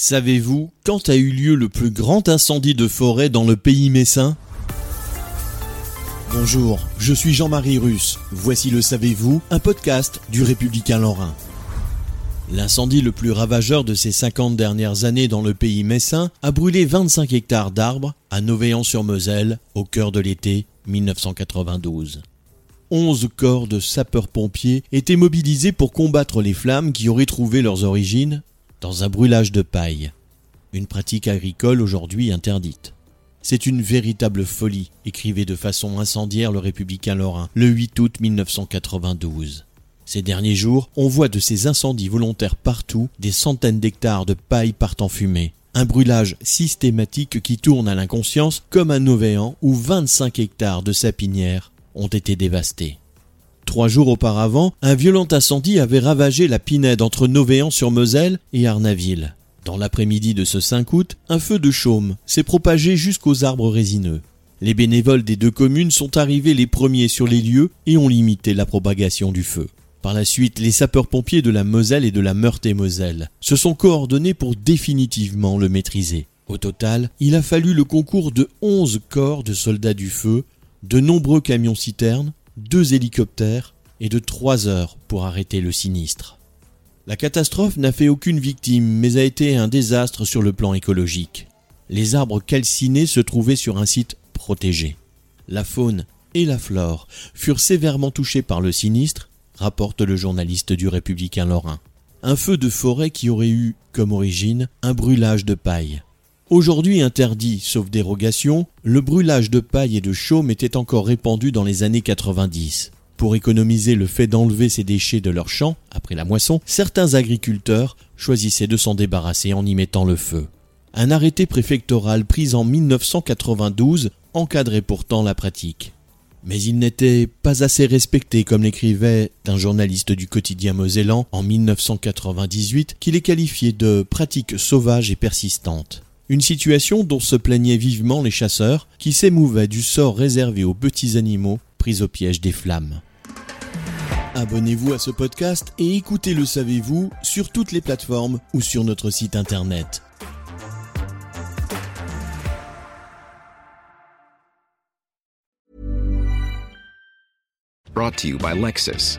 Savez-vous quand a eu lieu le plus grand incendie de forêt dans le pays messin? Bonjour, je suis Jean-Marie Russe. Voici le Savez-vous, un podcast du Républicain Lorrain. L'incendie le plus ravageur de ces 50 dernières années dans le pays messin a brûlé 25 hectares d'arbres à Novéan-sur-Moselle au cœur de l'été 1992. 11 corps de sapeurs-pompiers étaient mobilisés pour combattre les flammes qui auraient trouvé leurs origines dans un brûlage de paille, une pratique agricole aujourd'hui interdite. C'est une véritable folie, écrivait de façon incendiaire le républicain lorrain le 8 août 1992. Ces derniers jours, on voit de ces incendies volontaires partout, des centaines d'hectares de paille partent en fumée. Un brûlage systématique qui tourne à l'inconscience comme un Novéan où 25 hectares de sapinières ont été dévastés. Trois jours auparavant, un violent incendie avait ravagé la Pinède entre Novéan-sur-Moselle et Arnaville. Dans l'après-midi de ce 5 août, un feu de chaume s'est propagé jusqu'aux arbres résineux. Les bénévoles des deux communes sont arrivés les premiers sur les lieux et ont limité la propagation du feu. Par la suite, les sapeurs-pompiers de la Moselle et de la Meurthe-et-Moselle se sont coordonnés pour définitivement le maîtriser. Au total, il a fallu le concours de 11 corps de soldats du feu, de nombreux camions-citernes, deux hélicoptères et de trois heures pour arrêter le sinistre. La catastrophe n'a fait aucune victime, mais a été un désastre sur le plan écologique. Les arbres calcinés se trouvaient sur un site protégé. La faune et la flore furent sévèrement touchés par le sinistre, rapporte le journaliste du Républicain Lorrain. Un feu de forêt qui aurait eu comme origine un brûlage de paille. Aujourd'hui interdit, sauf dérogation, le brûlage de paille et de chaume était encore répandu dans les années 90. Pour économiser le fait d'enlever ces déchets de leurs champs après la moisson, certains agriculteurs choisissaient de s'en débarrasser en y mettant le feu. Un arrêté préfectoral pris en 1992 encadrait pourtant la pratique. Mais il n'était pas assez respecté comme l'écrivait un journaliste du quotidien mosellan en 1998 qui les qualifiait de pratiques sauvages et persistantes. Une situation dont se plaignaient vivement les chasseurs qui s'émouvaient du sort réservé aux petits animaux pris au piège des flammes. Abonnez-vous à ce podcast et écoutez Le Savez-vous sur toutes les plateformes ou sur notre site internet. Brought to you by Lexus.